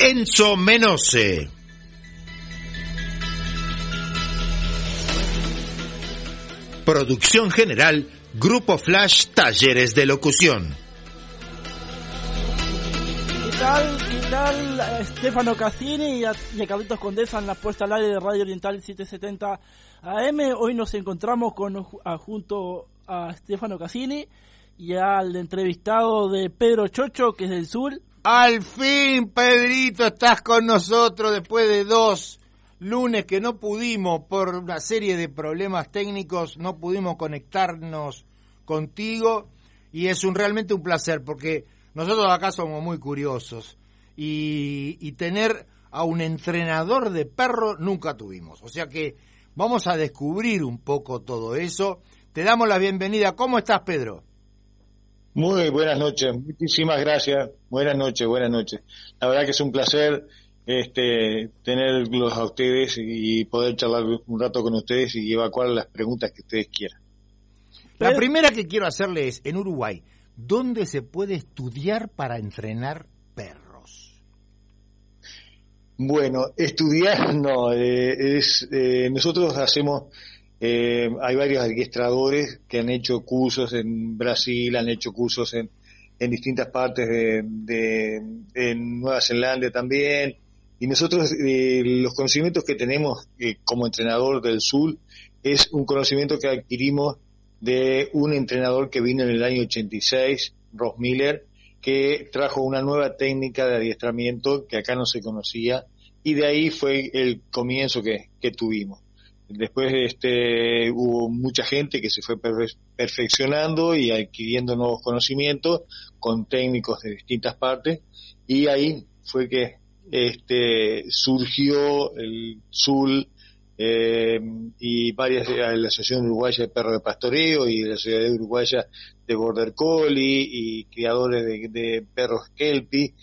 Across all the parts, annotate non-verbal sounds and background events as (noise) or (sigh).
Enzo Menose. Producción general Grupo Flash Talleres de Locución. ¿Qué tal? ¿Qué tal? Stefano Cassini y a, y a Carlitos Condesa en la puesta al aire de Radio Oriental 770 AM. Hoy nos encontramos con a- junto a Stefano Cassini y al entrevistado de Pedro Chocho, que es del sur. Al fin, Pedrito, estás con nosotros después de dos lunes que no pudimos, por una serie de problemas técnicos, no pudimos conectarnos contigo y es un realmente un placer porque nosotros acá somos muy curiosos y, y tener a un entrenador de perro nunca tuvimos. O sea que vamos a descubrir un poco todo eso. Te damos la bienvenida. ¿Cómo estás, Pedro? Muy buenas noches, muchísimas gracias. Buenas noches, buenas noches. La verdad que es un placer este, tenerlos a ustedes y poder charlar un rato con ustedes y evacuar las preguntas que ustedes quieran. La primera que quiero hacerle es, en Uruguay, ¿dónde se puede estudiar para entrenar perros? Bueno, estudiar (laughs) no, eh, es eh, nosotros hacemos, eh, hay varios adiestradores que han hecho cursos en Brasil, han hecho cursos en, en distintas partes de, Nueva Zelanda también, y nosotros eh, los conocimientos que tenemos eh, como entrenador del sur es un conocimiento que adquirimos de un entrenador que vino en el año 86, Ross Miller, que trajo una nueva técnica de adiestramiento que acá no se conocía y de ahí fue el comienzo que tuvimos. Después este, hubo mucha gente que se fue perfe- perfeccionando y adquiriendo nuevos conocimientos con técnicos de distintas partes y ahí fue que este, surgió el SUL eh, y varias la Asociación Uruguaya de Perros de Pastoreo y la Sociedad Uruguaya de Border Collie y criadores de, de perros Kelpie,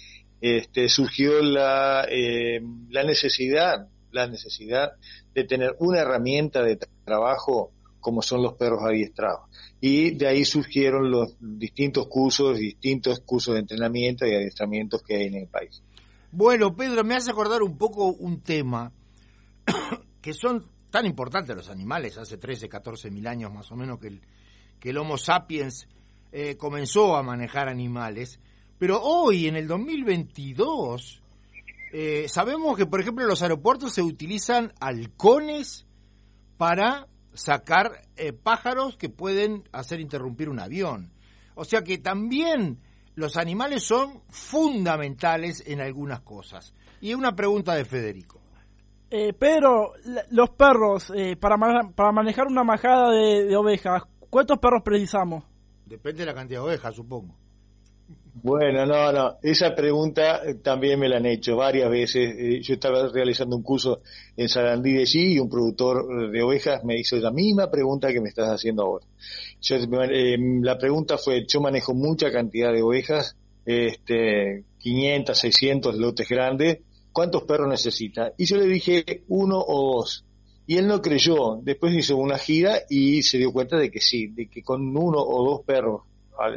este, surgió la, eh, la necesidad, la necesidad de tener una herramienta de tra- trabajo como son los perros adiestrados. Y de ahí surgieron los distintos cursos, distintos cursos de entrenamiento y adiestramientos que hay en el país. Bueno, Pedro, me hace acordar un poco un tema (coughs) que son tan importantes los animales, hace 13, 14 mil años más o menos que el, que el Homo sapiens eh, comenzó a manejar animales, pero hoy, en el 2022, eh, sabemos que, por ejemplo, en los aeropuertos se utilizan halcones para sacar eh, pájaros que pueden hacer interrumpir un avión. O sea que también los animales son fundamentales en algunas cosas. Y una pregunta de Federico. Eh, Pedro, la- los perros, eh, para, ma- para manejar una majada de, de ovejas, ¿cuántos perros precisamos? Depende de la cantidad de ovejas, supongo. Bueno, no, no, esa pregunta eh, también me la han hecho varias veces. Eh, Yo estaba realizando un curso en Sarandí de allí y un productor eh, de ovejas me hizo la misma pregunta que me estás haciendo ahora. Yo, eh, la pregunta fue, yo manejo mucha cantidad de ovejas, este, 500, 600 lotes grandes, ¿cuántos perros necesita? Y yo le dije uno o dos. Y él no creyó, después hizo una gira y se dio cuenta de que sí, de que con uno o dos perros,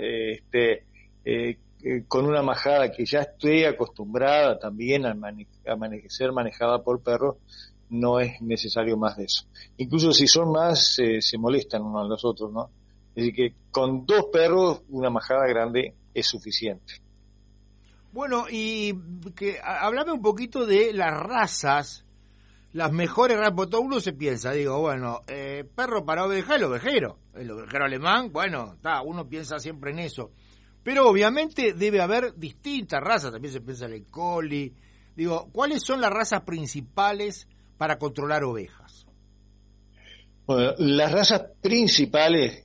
este, eh, eh, con una majada que ya esté acostumbrada también a, mane- a ser manejada por perros, no es necesario más de eso. Incluso si son más, se molestan unos a los otros, ¿no? Es decir, que con dos perros, una majada grande es suficiente. Bueno, y que hablame un poquito de las razas, las mejores razas, todo uno se piensa, digo, bueno, eh, perro para oveja, el ovejero, el ovejero alemán, bueno, está, uno piensa siempre en eso. Pero obviamente debe haber distintas razas, también se piensa en el collie. Digo, ¿cuáles son las razas principales para controlar ovejas? Bueno, las razas principales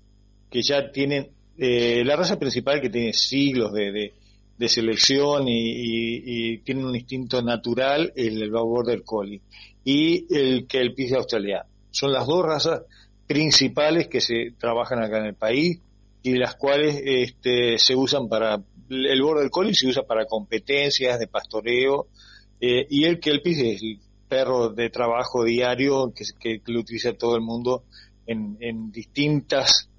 que ya tienen, eh, la raza principal que tiene siglos de, de, selección y, tiene un instinto natural el, el Border Collie y el Kelpie australiano. Son las dos razas principales que se trabajan acá en el país y las cuales este, se usan para el Border Collie se usa para competencias de pastoreo eh, y el Kelpie es el perro de trabajo diario que, que, lo utiliza todo el mundo en, en distintas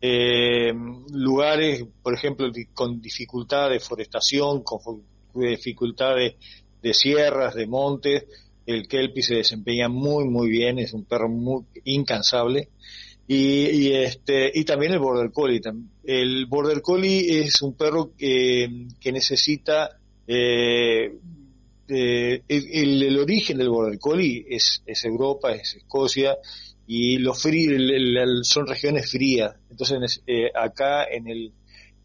eh, lugares, por ejemplo, con dificultad de forestación, con dificultad de, sierras, de montes, el Kelpie se desempeña muy, muy bien, es un perro muy incansable. Y, este, y también el Border Collie. El Border Collie es un perro que, que necesita eh, eh, el, origen del Border Collie es, es Europa, es Escocia, y los fríos son regiones frías. Entonces eh, acá en el,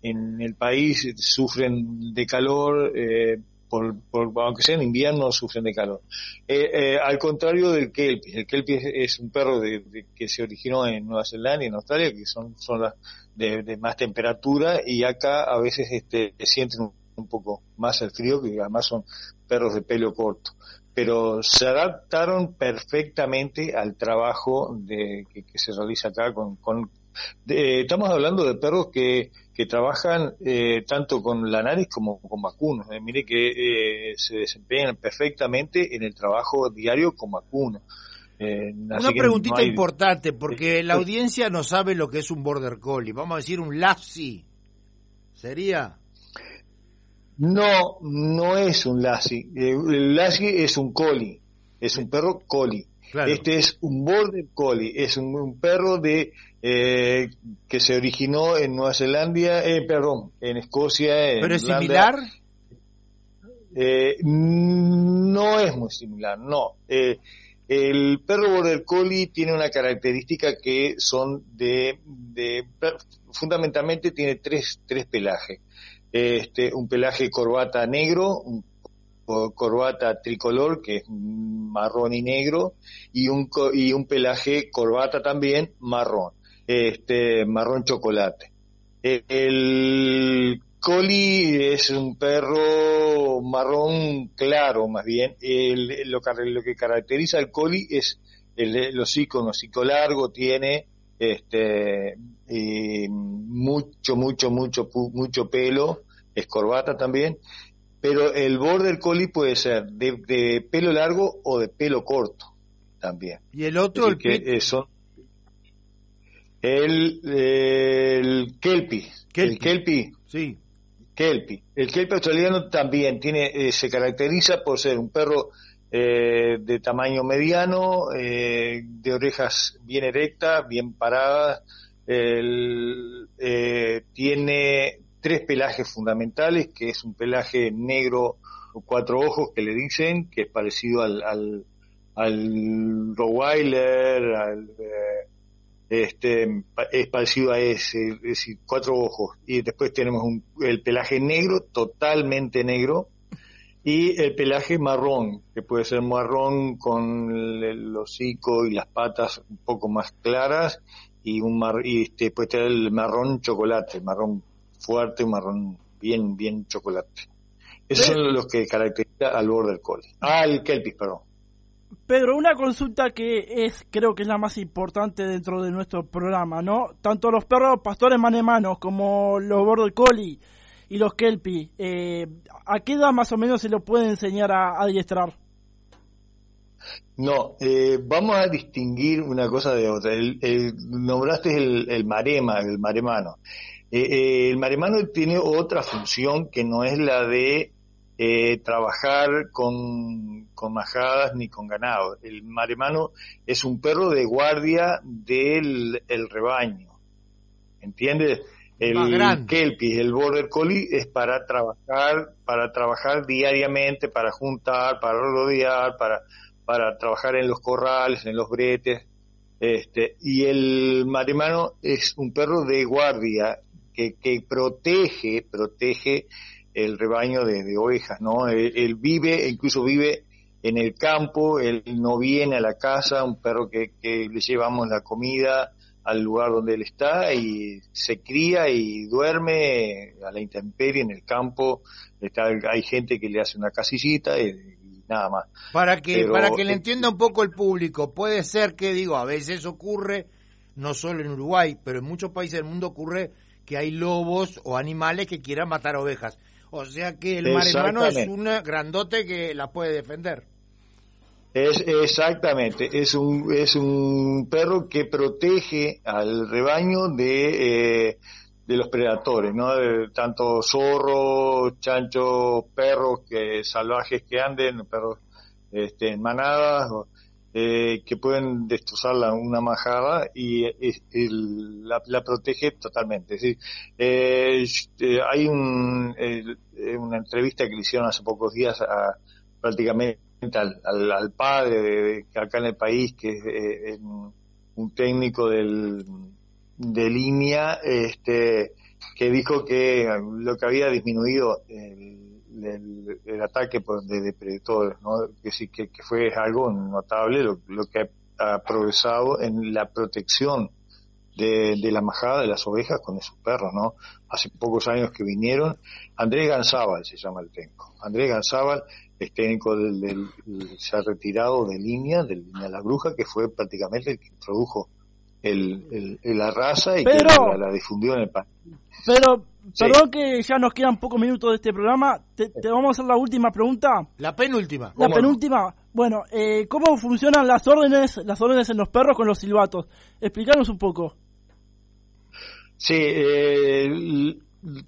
en el país sufren de calor, eh, por, aunque sea en invierno sufren de calor. Eh, al contrario del kelpie, el kelpie es, un perro de, que se originó en Nueva Zelanda y en Australia, que son, son las de, más temperatura y acá a veces este, sienten un, un poco más el frío, que además son perros de pelo corto pero se adaptaron perfectamente al trabajo de, que, se realiza acá con, estamos hablando de perros que, que trabajan eh, tanto con lanares como con vacunos. Eh, mire que eh, se desempeñan perfectamente en el trabajo diario con vacunos. Una preguntita importante, porque la audiencia no sabe lo que es un border collie. Vamos a decir un lassie. ¿Sería? No, no es un Lassie. Eh, el Lassie es un Collie, es un perro Collie. Este es un Border Collie, es un, perro de eh, que se originó en Nueva Zelanda, eh, perdón, en Escocia. ¿Pero es similar? Eh, no es muy similar, no. el perro Border Collie tiene una característica que son de, de fundamentalmente tiene tres, tres pelajes este, un pelaje corbata negro, un corbata tricolor que es marrón y negro y un y un pelaje corbata también marrón, este marrón chocolate. El coli es un perro marrón claro, más bien. lo, que caracteriza al coli es el, hocico, un hocico largo, tiene este, mucho, mucho, mucho, mucho pelo, es corbata también, pero el border collie puede ser de, pelo largo o de pelo corto también. ¿Y el otro? El, que son el, el kelpie, el kelpie, sí. Kelpie. El kelpie australiano también tiene, eh, se caracteriza por ser un perro eh, de tamaño mediano, eh, de orejas bien erectas, bien paradas, eh, tiene tres pelajes fundamentales, que es un pelaje negro cuatro ojos que le dicen, que es parecido al, al, al Rottweiler, al, este, es parecido a ese, es decir, cuatro ojos. Y después tenemos un, el pelaje negro, totalmente negro, y el pelaje marrón, que puede ser marrón con el, hocico y las patas un poco más claras y un mar, y este, puede tener el marrón chocolate, marrón fuerte, marrón bien bien chocolate. Esos son los que caracterizan al border collie. Ah, el kelpie, perdón. Pedro, una consulta que es, creo que es la más importante dentro de nuestro programa, ¿no? Tanto los perros pastores manemanos como los border collie y los kelpie, eh, ¿a qué edad más o menos se lo puede enseñar a, adiestrar? No, eh, vamos a distinguir una cosa de otra. El, nombraste el, el, marema, el maremano. Eh, el maremano tiene otra función que no es la de trabajar con, con majadas ni con ganado. El maremano es un perro de guardia del el rebaño. ¿Entiendes? El kelpie, el border collie es para trabajar, para trabajar diariamente, para juntar, para rodear, para, para trabajar en los corrales, en los bretes. Este, y el maremano es un perro de guardia que, que protege, protege el rebaño de, ovejas, ¿no? Él, vive, incluso vive en el campo, él no viene a la casa, un perro que, que le llevamos la comida, al lugar donde él está y se cría y duerme a la intemperie en el campo. Está, hay gente que le hace una casillita y, nada más. Para que, para que le entienda un poco el público, puede ser que, digo, a veces ocurre, no solo en Uruguay, pero en muchos países del mundo ocurre que hay lobos o animales que quieran matar ovejas. O sea que el maremano es un grandote que la puede defender. Es exactamente, es un es un perro que protege al rebaño de, eh, de los predadores, ¿no? tanto zorros, chanchos, perros que salvajes que anden, perros este, en manadas, eh, que pueden destrozar una majada y la, protege totalmente. Es decir, eh, hay un, una entrevista que le hicieron hace pocos días a prácticamente al, al, padre de, acá en el país, que es eh, un técnico del, de línea, este, que dijo que lo que había disminuido el, el, ataque de depredadores, ¿no? que que, fue algo notable lo, lo que ha, progresado en la protección de, la majada de las ovejas con esos perros, ¿no? Hace pocos años que vinieron, Andrés Ganzábal se llama el técnico. Andrés Ganzábal es técnico del, se ha retirado de línea, de línea La Bruja, que fue prácticamente el que introdujo el, la raza y que la, difundió en el país. Pero, perdón que ya nos quedan pocos minutos de este programa, te, vamos a hacer la última pregunta. La penúltima. La penúltima. Bueno, eh, ¿cómo funcionan las órdenes, las órdenes en los perros con los silbatos? Explícanos un poco. Sí, eh,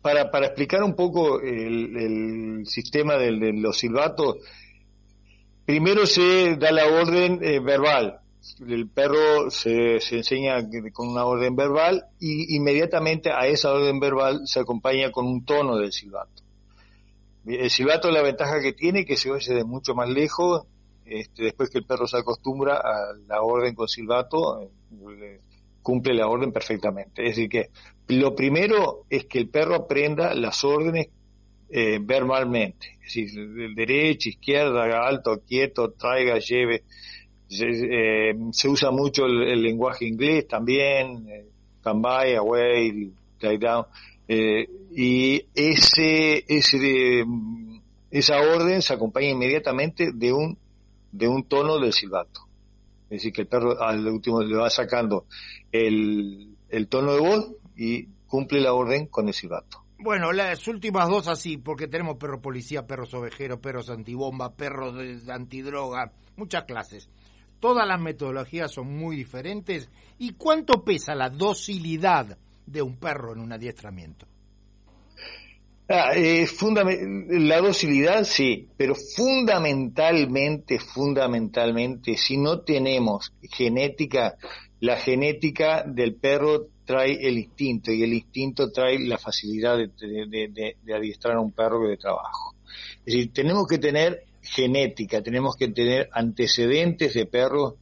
para, para explicar un poco el, sistema de, los silbatos, primero se da la orden eh, verbal. El perro se, se enseña con una orden verbal y inmediatamente a esa orden verbal se acompaña con un tono del silbato. El silbato la ventaja que tiene que se oye de mucho más lejos, este, después que el perro se acostumbra a la orden con silbato, cumple la orden perfectamente. Es decir, que lo primero es que el perro aprenda las órdenes eh, verbalmente, es decir, derecha, izquierda, alto, quieto, traiga, lleve. Se, eh, usa mucho el, lenguaje inglés también, eh, come by, away, lie down, eh, y ese, ese, esa orden se acompaña inmediatamente de un, de un tono del silbato. Es decir, que el perro al último le va sacando el, el tono de voz y cumple la orden con el silbato. Bueno, las últimas dos así, porque tenemos perro policía, perros ovejeros, perros antibomba, perros de antidroga, muchas clases. Todas las metodologías son muy diferentes. ¿Y cuánto pesa la docilidad de un perro en un adiestramiento? Ah, eh, la docilidad sí, pero fundamentalmente, fundamentalmente, si no tenemos genética, la genética del perro trae el instinto y el instinto trae la facilidad de, adiestrar a un perro de trabajo. Es decir, tenemos que tener genética, tenemos que tener antecedentes de perros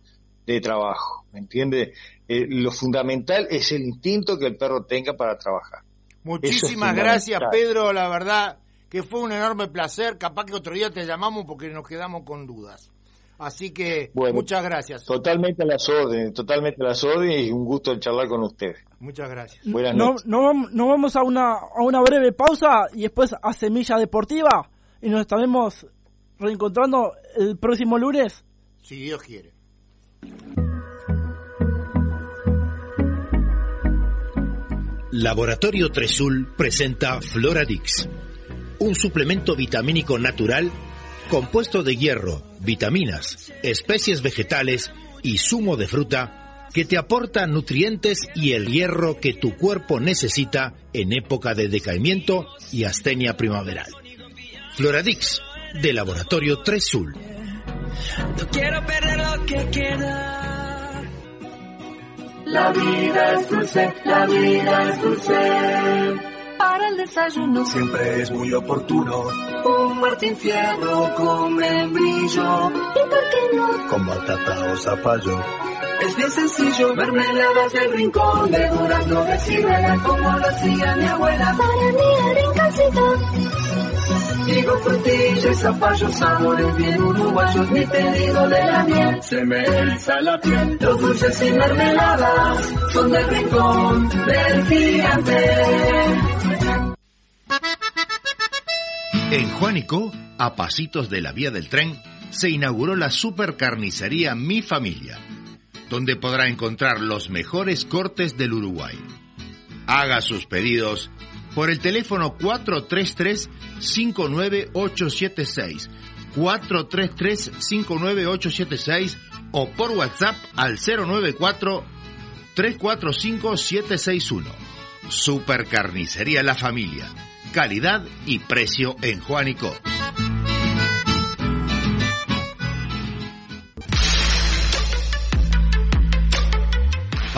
de trabajo, ¿me entiende? Eh, lo fundamental es el instinto que el perro tenga para trabajar. Muchísimas gracias, Pedro. La verdad que fue un enorme placer. Capaz que otro día te llamamos porque nos quedamos con dudas. Así que muchas gracias. Totalmente a las órdenes, totalmente a las órdenes y un gusto charlar con ustedes. Muchas gracias. Buenas noches. No, no, vamos a una, a una breve pausa y después a Semilla Deportiva y nos estaremos reencontrando el próximo lunes. Si Dios quiere. Laboratorio Tresul presenta Floradix, un suplemento vitamínico natural compuesto de hierro, vitaminas, especies vegetales y zumo de fruta que te aporta nutrientes y el hierro que tu cuerpo necesita en época de decaimiento y astenia primaveral. Floradix, de Laboratorio Tresul. No quiero perder lo que queda. La vida es dulce, la vida es dulce. Para el desayuno siempre es muy oportuno. Un Martín Fierro con membrillo. ¿Y por qué no? Con batata o zapallo. Es bien sencillo, mermeladas del rincón de durazno de ciruela como lo hacía mi abuela. Para mí el rinconcito consigo frutillas, zapallos, sabores bien uruguayos, mi pedido de la miel se me eriza la piel. Los dulces y mermeladas son del rincón del gigante. En Juanico, a pasitos de la vía del tren, se inauguró la supercarnicería Mi Familia, donde podrá encontrar los mejores cortes del Uruguay. Haga sus pedidos por el teléfono 433-59876, 433-59876 o por WhatsApp al 094-345-761. Supercarnicería La Familia. Calidad y precio en Juanico.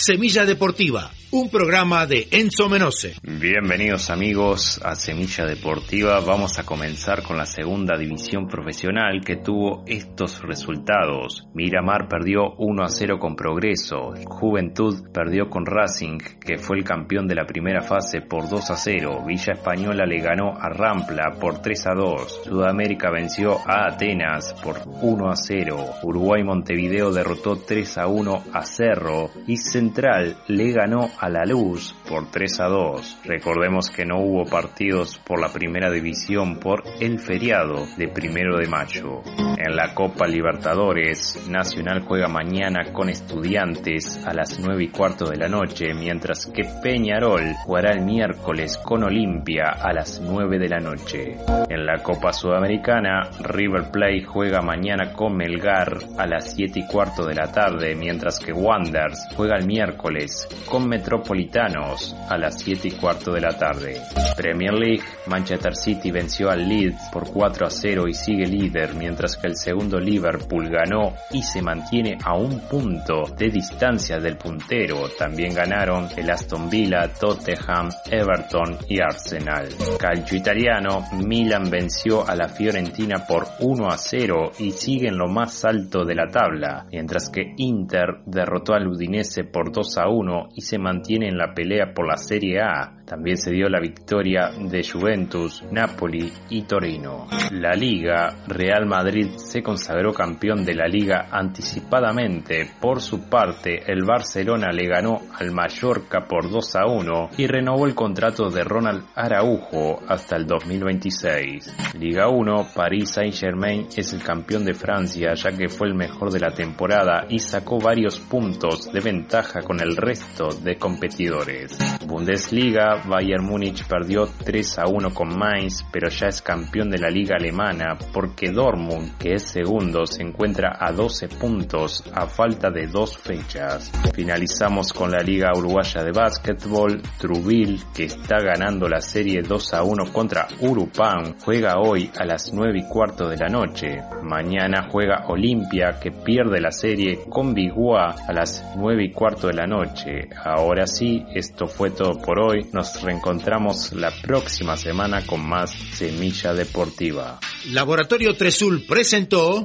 Semilla Deportiva, un programa de Enzo Menose. Bienvenidos amigos a Semilla Deportiva. Vamos a comenzar con la segunda división profesional que tuvo estos resultados. Miramar perdió 1 a 0 con Progreso. Juventud perdió con Racing, que fue el campeón de la primera fase por 2 a 0. Villa Española le ganó a Rampla por 3 a 2. Sudamérica venció a Atenas por 1 a 0. Uruguay Montevideo derrotó 3 a 1 a Cerro y Central le ganó a La Luz por 3 a 2. Recordemos que no hubo partidos por la primera división por el feriado de primero de mayo. En la Copa Libertadores, Nacional juega mañana con estudiantes a las 9 y cuarto de la noche, mientras que Peñarol jugará el miércoles con Olimpia a las 9 de la noche. En la Copa Sudamericana, River Plate juega mañana con Melgar a las 7 y cuarto de la tarde, mientras que Wanderers juega el miércoles con Metropolitanos a las 7 y cuarto de la tarde. Premier League, Manchester City venció al Leeds por 4 a 0 y sigue líder, mientras que el segundo Liverpool ganó y se mantiene a un punto de distancia del puntero. También ganaron el Aston Villa, Tottenham, Everton y Arsenal. Calcio italiano, Milan venció a la Fiorentina por 1 a 0 y sigue en lo más alto de la tabla, mientras que Inter derrotó al Udinese por 2 a 1 y se mantiene en la pelea por la Serie A. También se dio la victoria de Juventus, Napoli y Torino. La Liga, Real Madrid se consagró campeón de la Liga anticipadamente. Por su parte, el Barcelona le ganó al Mallorca por 2 a 1 y renovó el contrato de Ronald Araujo hasta el 2026. Liga 1, Paris Saint-Germain es el campeón de Francia ya que fue el mejor de la temporada y sacó varios puntos de ventaja con el resto de competidores. Bundesliga, Bayern Múnich perdió 3 a 1 con Mainz, pero ya es campeón de la liga alemana porque Dortmund, que es segundo, se encuentra a 12 puntos a falta de dos fechas. Finalizamos con la liga uruguaya de básquetbol, Trubil, que está ganando la serie 2 a 1 contra Urupan, juega hoy a las 9 y cuarto de la noche. Mañana juega Olimpia, que pierde la serie con Bigua a las 9 y cuarto de la noche. Ahora sí, esto fue todo por hoy. Nos reencontramos la próxima semana con más Semilla Deportiva. Laboratorio Tresul presentó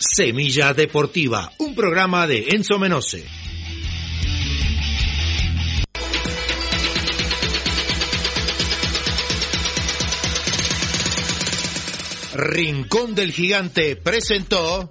Semilla Deportiva, un programa de Enzo Menose. Rincón del Gigante presentó